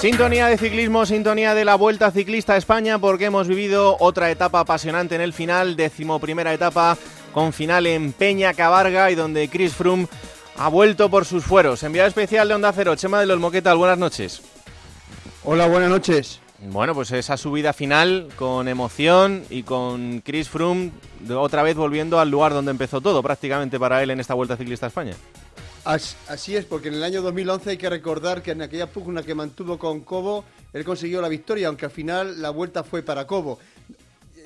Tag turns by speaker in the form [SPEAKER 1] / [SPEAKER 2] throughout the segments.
[SPEAKER 1] Sintonía de ciclismo, sintonía de la Vuelta Ciclista a España, porque hemos vivido otra etapa apasionante en el final, decimoprimera etapa, con final en Peña Cabarga y donde Chris Froome ha vuelto por sus fueros. Enviado especial de Onda Cero, Chema de los Moquetal, buenas noches.
[SPEAKER 2] Hola, buenas noches.
[SPEAKER 1] Bueno, pues esa subida final con emoción y con Chris Froome otra vez volviendo al lugar donde empezó todo prácticamente para él en esta Vuelta Ciclista a España.
[SPEAKER 2] Así es, porque en el año 2011 hay que recordar que en aquella pugna que mantuvo con Cobo, él consiguió la victoria, aunque al final la vuelta fue para Cobo.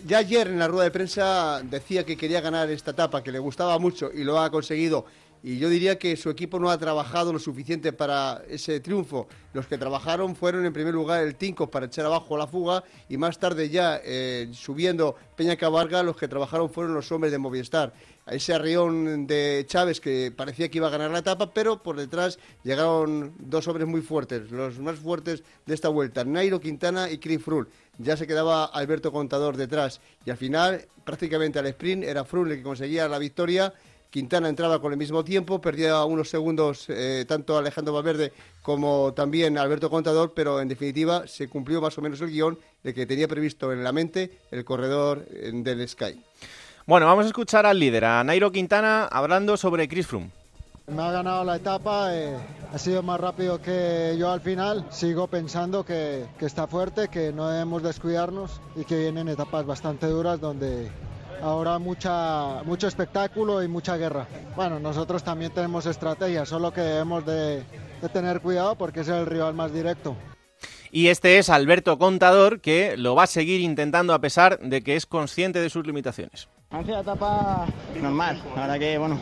[SPEAKER 2] Ya ayer en la rueda de prensa decía que quería ganar esta etapa, que le gustaba mucho y lo ha conseguido y yo diría que su equipo no ha trabajado lo suficiente para ese triunfo. Los que trabajaron fueron en primer lugar el Tinko para echar abajo la fuga y más tarde ya eh, subiendo Peña Cabarga los que trabajaron fueron los hombres de Movistar. Ese arrión de Chávez que parecía que iba a ganar la etapa, pero por detrás llegaron dos hombres muy fuertes, los más fuertes de esta vuelta, Nairo Quintana y Chris Froome. Ya se quedaba Alberto Contador detrás y al final prácticamente al sprint era Froome el que conseguía la victoria Quintana entraba con el mismo tiempo, perdía unos segundos eh, tanto Alejandro Valverde como también Alberto Contador, pero en definitiva se cumplió más o menos el guion de que tenía previsto en la mente el corredor eh, del Sky.
[SPEAKER 1] Bueno, vamos a escuchar al líder, a Nairo Quintana, hablando sobre Chris Froome.
[SPEAKER 3] Me ha ganado la etapa, eh, ha sido más rápido que yo al final. Sigo pensando que, que está fuerte, que no debemos descuidarnos y que vienen etapas bastante duras donde ahora mucha, mucho espectáculo y mucha guerra. Bueno, nosotros también tenemos estrategia, solo que debemos de, de tener cuidado porque es el rival más directo.
[SPEAKER 1] Y este es Alberto Contador, que lo va a seguir intentando a pesar de que es consciente de sus limitaciones.
[SPEAKER 4] Ha sido etapa normal, la verdad que bueno,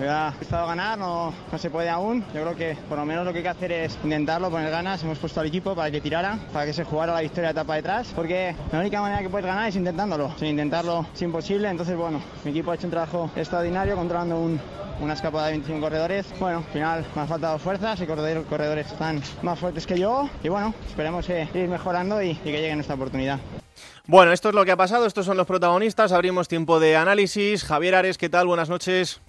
[SPEAKER 4] ha estado a ganar, no, no, se puede aún. Yo creo que por lo menos lo que hay que hacer es intentarlo, poner ganas. Hemos puesto al equipo para que tirara, para que se jugara la victoria de etapa detrás, porque la única manera que puedes ganar es intentándolo. Sin intentarlo es imposible, entonces bueno, mi equipo ha hecho un trabajo extraordinario controlando un, una escapada de 25 corredores. Bueno, al final me han faltado fuerzas y corredores, están más fuertes que yo. Y bueno, esperemos ir mejorando y, y que llegue en esta oportunidad.
[SPEAKER 1] Bueno, esto es lo que ha pasado, estos son los protagonistas, abrimos tiempo de análisis. Javier Ares, ¿qué tal? Buenas noches.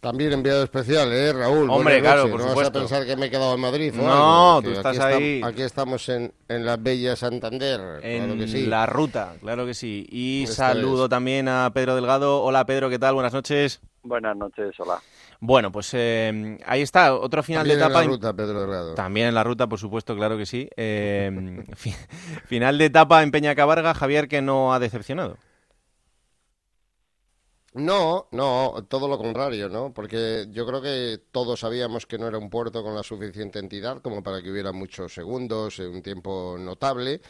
[SPEAKER 5] También enviado especial, ¿eh, Raúl?
[SPEAKER 1] Hombre, claro, por
[SPEAKER 5] no
[SPEAKER 1] supuesto.
[SPEAKER 5] vas a pensar que me he quedado en Madrid.
[SPEAKER 1] No, tú estás
[SPEAKER 5] aquí
[SPEAKER 1] ahí.
[SPEAKER 5] aquí estamos en, en, la bella Santander,
[SPEAKER 1] en
[SPEAKER 5] claro que sí.
[SPEAKER 1] la ruta, claro que sí. Y
[SPEAKER 5] Esta
[SPEAKER 1] saludo
[SPEAKER 5] es.
[SPEAKER 1] también a Pedro Delgado. Hola Pedro, ¿qué tal? Buenas noches.
[SPEAKER 6] Buenas noches, hola.
[SPEAKER 1] Bueno, pues eh, ahí está, otro final
[SPEAKER 5] También
[SPEAKER 1] de etapa.
[SPEAKER 5] en la ruta, Pedro Delgado.
[SPEAKER 1] También en la ruta, por supuesto, claro que sí. Eh, fi- final de etapa en Peña Cabarga, Javier, que no ha decepcionado.
[SPEAKER 5] No, no, todo lo contrario, ¿no? Porque yo creo que todos sabíamos que no era un puerto con la suficiente entidad como para que hubiera muchos segundos, en un tiempo notable.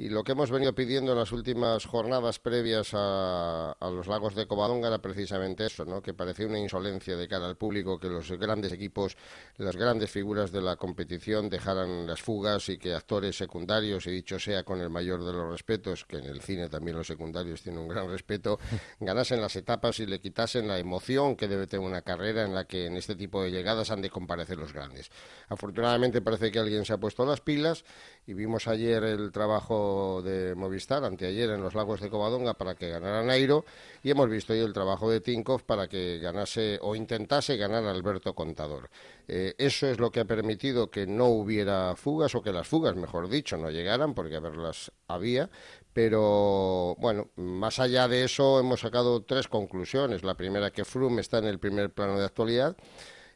[SPEAKER 5] Y lo que hemos venido pidiendo en las últimas jornadas previas a, a los lagos de Covadonga era precisamente eso, ¿no? Que parecía una insolencia de cara al público que los grandes equipos, las grandes figuras de la competición dejaran las fugas y que actores secundarios, y dicho sea con el mayor de los respetos, que en el cine también los secundarios tienen un gran respeto, ganasen las etapas y le quitasen la emoción que debe tener una carrera en la que en este tipo de llegadas han de comparecer los grandes. Afortunadamente parece que alguien se ha puesto las pilas y vimos ayer el trabajo de Movistar, anteayer en los lagos de Covadonga para que ganara Nairo y hemos visto hoy el trabajo de Tinkoff para que ganase o intentase ganar Alberto Contador. Eh, eso es lo que ha permitido que no hubiera fugas o que las fugas, mejor dicho, no llegaran porque a verlas había, pero bueno, más allá de eso hemos sacado tres conclusiones. La primera que Froome está en el primer plano de actualidad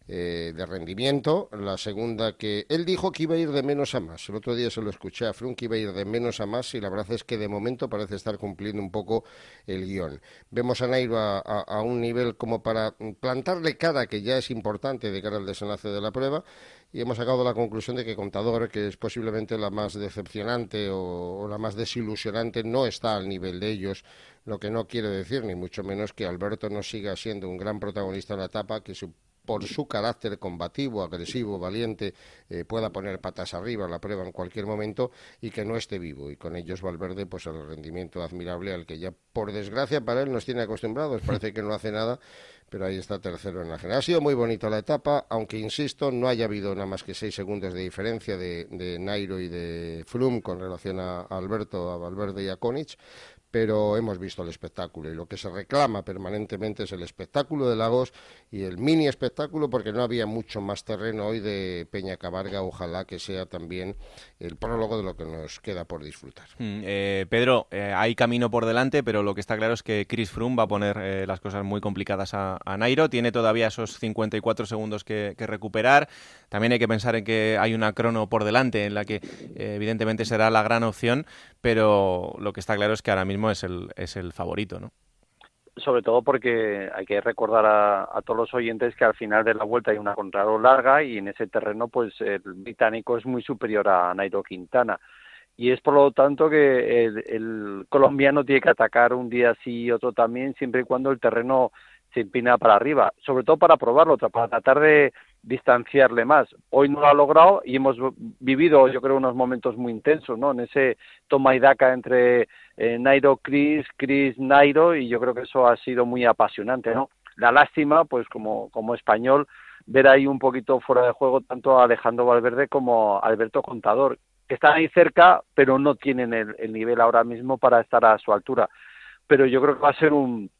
[SPEAKER 5] eh, de rendimiento. La segunda que él dijo que iba a ir de menos a más. El otro día se lo escuché a Froome que iba a ir de menos a más y la verdad es que de momento parece estar cumpliendo un poco el guion. Vemos a Nairo a un nivel como para plantarle cara que ya es importante de cara al desenlace de la prueba y hemos sacado la conclusión de que Contador, que es posiblemente la más decepcionante o, o, la más desilusionante, no está al nivel de ellos, lo que no quiere decir ni mucho menos que Alberto no siga siendo un gran protagonista en la etapa, que su por su carácter combativo, agresivo, valiente, eh, pueda poner patas arriba la prueba en cualquier momento y que no esté vivo. Y con ellos Valverde, pues el rendimiento admirable al que ya, por desgracia para él, nos tiene acostumbrados. Parece que no hace nada, pero ahí está tercero en la general. Ha sido muy bonita la etapa, aunque insisto, no haya habido nada más que seis segundos de diferencia de, de Nairo y de Froome con relación a Alberto, a Valverde y a Konich pero hemos visto el espectáculo y lo que se reclama permanentemente es el espectáculo de Lagos y el mini espectáculo porque no había mucho más terreno hoy de Peña Cabarga, ojalá que sea también el prólogo de lo que nos queda por disfrutar.
[SPEAKER 1] Mm, eh, Pedro, eh, hay camino por delante, pero lo que está claro es que Chris Froome va a poner eh, las cosas muy complicadas a, Nairo, tiene todavía esos 54 segundos que, recuperar, también hay que pensar en que hay una crono por delante en la que evidentemente será la gran opción, pero lo que está claro es que ahora mismo es el, es el favorito, ¿no?
[SPEAKER 6] Sobre todo porque hay que recordar a, todos los oyentes que al final de la vuelta hay una contrarreloj larga y en ese terreno pues el británico es muy superior a Nairo Quintana y es por lo tanto que el, colombiano tiene que atacar un día sí y otro también siempre y cuando el terreno se empina para arriba, sobre todo para probarlo, para tratar de distanciarle más. Hoy no lo ha logrado y hemos vivido, yo creo, unos momentos muy intensos, ¿no? En ese toma y daca entre eh, Nairo Chris, Chris Nairo y yo creo que eso ha sido muy apasionante, ¿no? La lástima, pues como, como español, ver ahí un poquito fuera de juego tanto a Alejandro Valverde como a Alberto Contador, que están ahí cerca, pero no tienen el nivel ahora mismo para estar a su altura. Pero yo creo que va a ser un,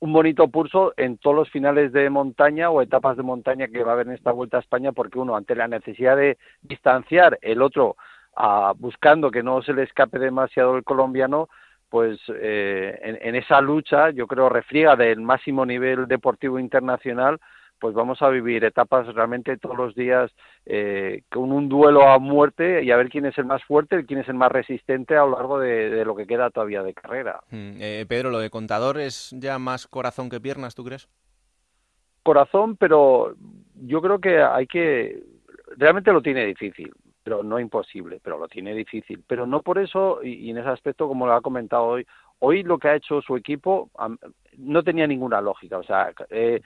[SPEAKER 6] un bonito pulso en todos los finales de montaña o etapas de montaña que va a haber en esta Vuelta a España, porque uno, ante la necesidad de distanciar, el otro, ah, buscando que no se le escape demasiado el colombiano, pues eh, en, en, esa lucha, yo creo, refriega del máximo nivel deportivo internacional, pues vamos a vivir etapas realmente todos los días eh, con un duelo a muerte y a ver quién es el más fuerte, quién es el más resistente a lo largo de, lo que queda todavía de carrera.
[SPEAKER 1] Mm, eh, Pedro, lo de contador es ya más corazón que piernas, ¿tú crees?
[SPEAKER 6] Corazón, pero yo creo que hay que realmente lo tiene difícil, pero no imposible, pero lo tiene difícil, pero no por eso y, en ese aspecto como lo ha comentado hoy, hoy lo que ha hecho su equipo no tenía ninguna lógica, o sea, eh,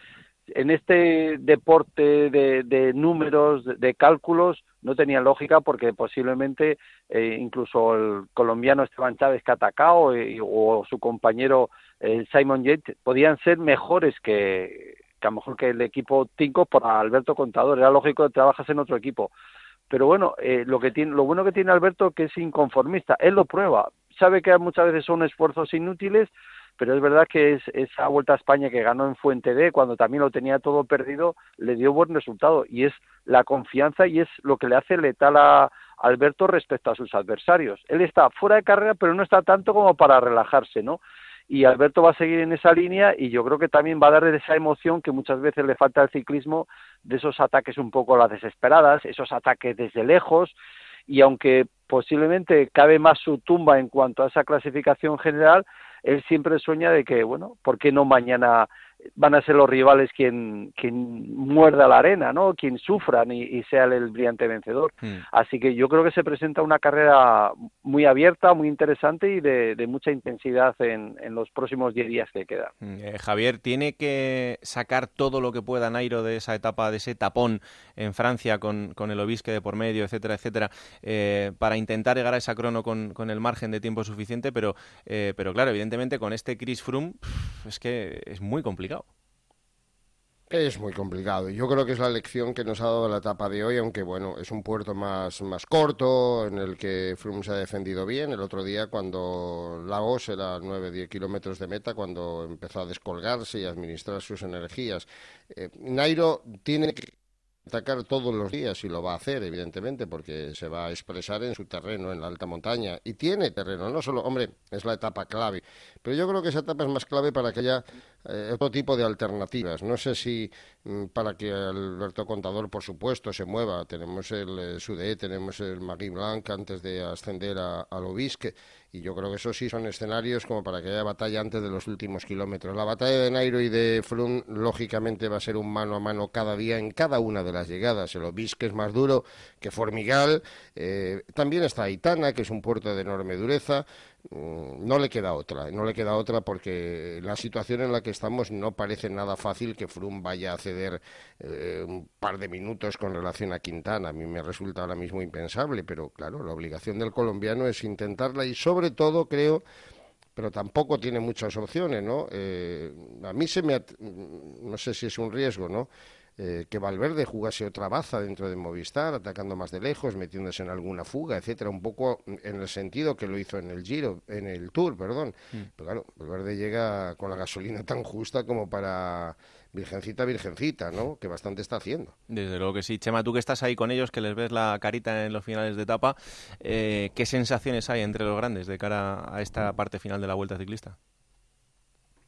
[SPEAKER 6] en este deporte de, números, de, cálculos, no tenía lógica porque posiblemente eh, incluso el colombiano Esteban Chávez que ha atacado o su compañero Simon Yates podían ser mejores que, a lo mejor que el equipo 5 por Alberto Contador. Era lógico que trabajas en otro equipo. Pero bueno, eh, lo, que tiene, lo bueno que tiene Alberto que es inconformista. Él lo prueba. Sabe que muchas veces son esfuerzos inútiles, pero es verdad que es, esa vuelta a España que ganó en Fuente D, cuando también lo tenía todo perdido, le dio buen resultado y es la confianza y es lo que le hace letal a Alberto respecto a sus adversarios. Él está fuera de carrera, pero no está tanto como para relajarse, ¿no? Y Alberto va a seguir en esa línea y yo creo que también va a dar esa emoción que muchas veces le falta al ciclismo, de esos ataques un poco a las desesperadas, esos ataques desde lejos, y aunque posiblemente cabe más su tumba en cuanto a esa clasificación general, él siempre sueña de que, bueno, ¿por qué no mañana van a ser los rivales quien, quien muerda la arena, ¿no? Quien sufran y, sea el, brillante vencedor. Hmm. Así que yo creo que se presenta una carrera muy abierta, muy interesante y de, mucha intensidad en, los próximos 10 días que quedan.
[SPEAKER 1] Hmm. Eh, Javier, ¿tiene que sacar todo lo que pueda Nairo de esa etapa, de ese tapón en Francia con, el obisque de por medio, etcétera, etcétera, eh, para intentar llegar a esa crono con, el margen de tiempo suficiente? Pero, eh, pero claro, evidentemente con este Chris Froome es que es muy complicado.
[SPEAKER 5] Es muy complicado. Yo creo que es la lección que nos ha dado la etapa de hoy, aunque bueno, es un puerto más, más corto, en el que Froome se ha defendido bien. El otro día, cuando Lagos era 9-10 kilómetros de meta, cuando empezó a descolgarse y a administrar sus energías. Eh, Nairo tiene que atacar todos los días y lo va a hacer, evidentemente, porque se va a expresar en su terreno, en la alta montaña. Y tiene terreno, no solo, hombre, es la etapa clave, pero yo creo que esa etapa es más clave para que haya eh, otro tipo de alternativas. No sé si mm, para que Alberto Contador, por supuesto, se mueva. Tenemos el eh, Sudé, tenemos el Magui Blanc antes de ascender al Obisque y yo creo que eso sí son escenarios como para que haya batalla antes de los últimos kilómetros. La batalla de Nairo y de Froome, lógicamente, va a ser un mano a mano cada día en cada una de las llegadas. El Obisque es más duro que Formigal. Eh, también está Aitana, que es un puerto de enorme dureza. Mm, no le queda otra, no le queda otra porque la situación en la que estamos no parece nada fácil que Froome vaya a ceder eh, un par de minutos con relación a Quintana. A mí me resulta ahora mismo impensable, pero claro, la obligación del colombiano es intentarla y sobre todo creo pero tampoco tiene muchas opciones, ¿no? Eh, a mí se me, no sé si es un riesgo, ¿no? Eh, que Valverde jugase otra baza dentro de Movistar, atacando más de lejos, metiéndose en alguna fuga, etcétera, un poco en el sentido que lo hizo en el Giro, en el Tour, perdón. Mm. Pero claro, Valverde llega con la gasolina tan justa como para virgencita, virgencita, ¿no? Que bastante está haciendo.
[SPEAKER 1] Desde luego que sí. Chema, tú que estás ahí con ellos, que les ves la carita en los finales de etapa, eh, ¿qué sensaciones hay entre los grandes de cara a esta parte final de la Vuelta Ciclista?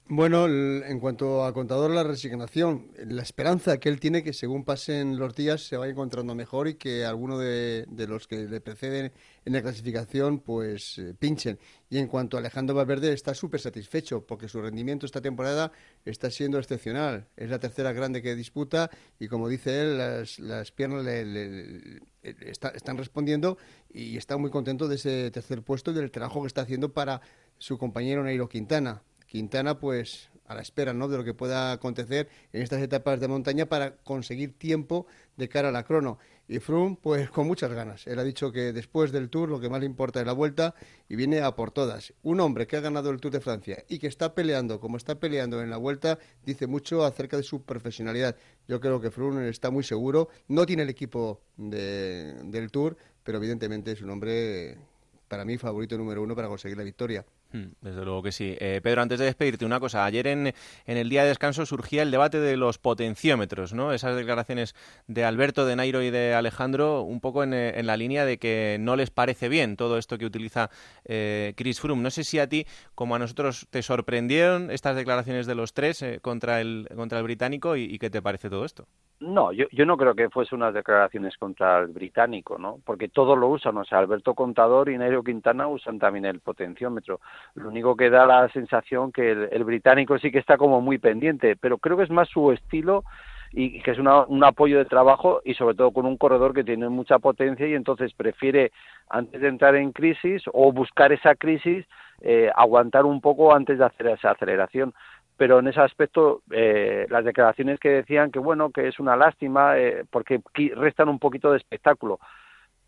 [SPEAKER 2] Bueno, en cuanto a contador, la resignación, la esperanza que él tiene que según pasen los días se vaya encontrando mejor y que alguno de, los que le preceden en la clasificación pues eh, pinchen. Y en cuanto a Alejandro Valverde, está súper satisfecho porque su rendimiento esta temporada está siendo excepcional. Es la tercera grande que disputa y como dice él, las, piernas le, están respondiendo y está muy contento de ese tercer puesto y del trabajo que está haciendo para su compañero Nairo Quintana. Quintana, pues a la espera ¿no? de lo que pueda acontecer en estas etapas de montaña para conseguir tiempo de cara a la crono. Y Froome, pues con muchas ganas. Él ha dicho que después del Tour lo que más le importa es la vuelta y viene a por todas. Un hombre que ha ganado el Tour de Francia y que está peleando como está peleando en la vuelta dice mucho acerca de su profesionalidad. Yo creo que Froome está muy seguro. No tiene el equipo del Tour, pero evidentemente es un hombre para mí favorito número uno para conseguir la victoria.
[SPEAKER 1] Hmm, desde luego que sí. Eh, Pedro, antes de despedirte, una cosa. Ayer en, en, el día de descanso surgía el debate de los potenciómetros, ¿no? Esas declaraciones de Alberto, de Nairo y de Alejandro, un poco en, eh, en la línea de que no les parece bien todo esto que utiliza eh, Chris Froome. No sé si a ti, como a nosotros, te sorprendieron estas declaraciones de los tres contra, el, contra el británico y qué te parece todo esto.
[SPEAKER 6] No, yo, yo no creo que fuese unas declaraciones contra el británico, ¿no? Porque todos lo usan, o sea, Alberto Contador y Nairo Quintana usan también el potenciómetro. Lo único que da la sensación que el, británico sí que está como muy pendiente, pero creo que es más su estilo y que es un apoyo de trabajo y sobre todo con un corredor que tiene mucha potencia y entonces prefiere antes de entrar en crisis o buscar esa crisis eh, aguantar un poco antes de hacer esa aceleración. Pero en ese aspecto eh, las declaraciones que decían que bueno que es una lástima eh, porque restan un poquito de espectáculo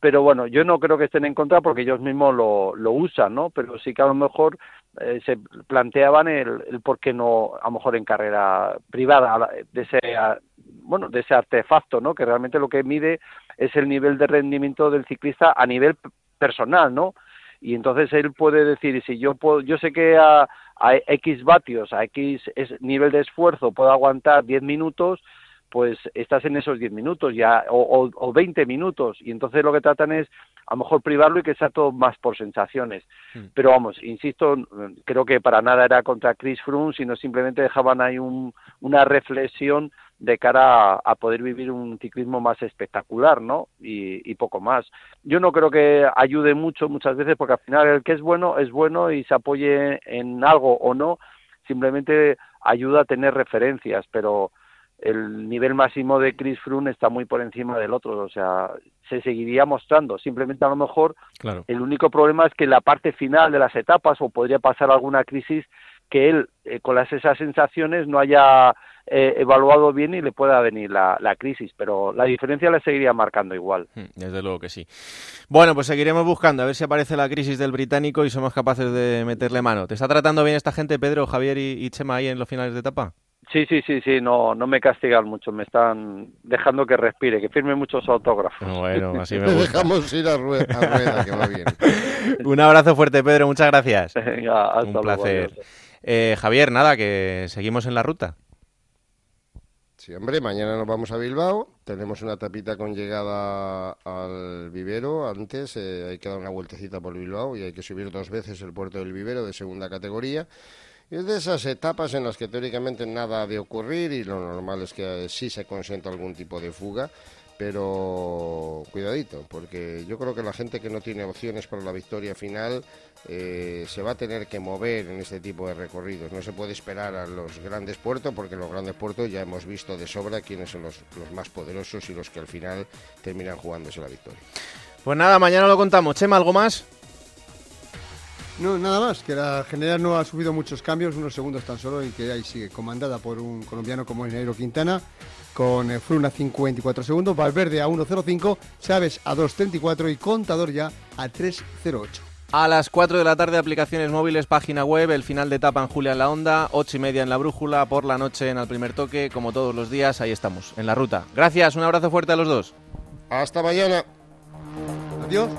[SPEAKER 6] pero bueno yo no creo que estén en contra porque ellos mismos lo, lo usan no pero sí que a lo mejor eh, se planteaban el, el por qué no a lo mejor en carrera privada de ese bueno de ese artefacto no que realmente lo que mide es el nivel de rendimiento del ciclista a nivel personal no y entonces él puede decir si yo puedo yo sé que a a X vatios, a X nivel de esfuerzo puedo aguantar 10 minutos, pues estás en esos 10 minutos ya, o, o, 20 minutos, y entonces lo que tratan es a lo mejor privarlo y que sea todo más por sensaciones. Hmm. Pero vamos, insisto, creo que para nada era contra Chris Froome, sino simplemente dejaban ahí un, una reflexión de cara a, poder vivir un ciclismo más espectacular, ¿no? Y, y, poco más. Yo no creo que ayude mucho muchas veces porque al final el que es bueno es bueno y se apoye en algo o no, simplemente ayuda a tener referencias, pero el nivel máximo de Chris Froome está muy por encima del otro, o sea, se seguiría mostrando. Simplemente a lo mejor el único problema es que en la parte final de las etapas o podría pasar alguna crisis que él eh, con las, esas sensaciones no haya eh, evaluado bien y le pueda venir la, la, crisis, pero la diferencia la seguiría marcando igual.
[SPEAKER 1] Hmm, desde luego que sí. Bueno, pues seguiremos buscando a ver si aparece la crisis del británico y somos capaces de meterle mano. ¿Te está tratando bien esta gente, Pedro, Javier y Chema ahí en los finales de etapa?
[SPEAKER 6] Sí, sí, sí, sí, no, no me castigan mucho, me están dejando que respire, que firme muchos autógrafos.
[SPEAKER 1] Bueno, así me
[SPEAKER 5] gusta. dejamos ir a rueda, que va bien.
[SPEAKER 1] Un abrazo fuerte, Pedro, muchas gracias.
[SPEAKER 6] Venga, hasta
[SPEAKER 1] Un placer. Eh, Javier, nada, que seguimos en la ruta.
[SPEAKER 5] Sí, hombre, mañana nos vamos a Bilbao. Tenemos una tapita con llegada al vivero. Antes eh, hay que dar una vueltecita por Bilbao y hay que subir dos veces el puerto del vivero de segunda categoría. Es de esas etapas en las que teóricamente nada ha de ocurrir y lo normal es que sí se consienta algún tipo de fuga, pero cuidadito, porque yo creo que la gente que no tiene opciones para la victoria final eh, se va a tener que mover en este tipo de recorridos. No se puede esperar a los grandes puertos, porque los grandes puertos ya hemos visto de sobra quiénes son los, los más poderosos y los que al final terminan jugándose la victoria.
[SPEAKER 1] Pues nada, mañana lo contamos. Chema, ¿algo más?
[SPEAKER 2] No, nada más, que la general no ha subido muchos cambios, unos segundos tan solo, y que ahí sigue comandada por un colombiano como el Nairo Quintana, con eh, Fruna a 5.24 segundos, Valverde a 1.05, Chávez a 2.34 y Contador ya a 3.08.
[SPEAKER 1] A las 4 de la tarde, aplicaciones móviles, página web, el final de etapa en Julia en la Onda, 8 y media en la Brújula, por la noche en el primer toque, como todos los días, ahí estamos, en la ruta. Gracias, un abrazo fuerte a los dos.
[SPEAKER 5] Hasta mañana.
[SPEAKER 2] Adiós.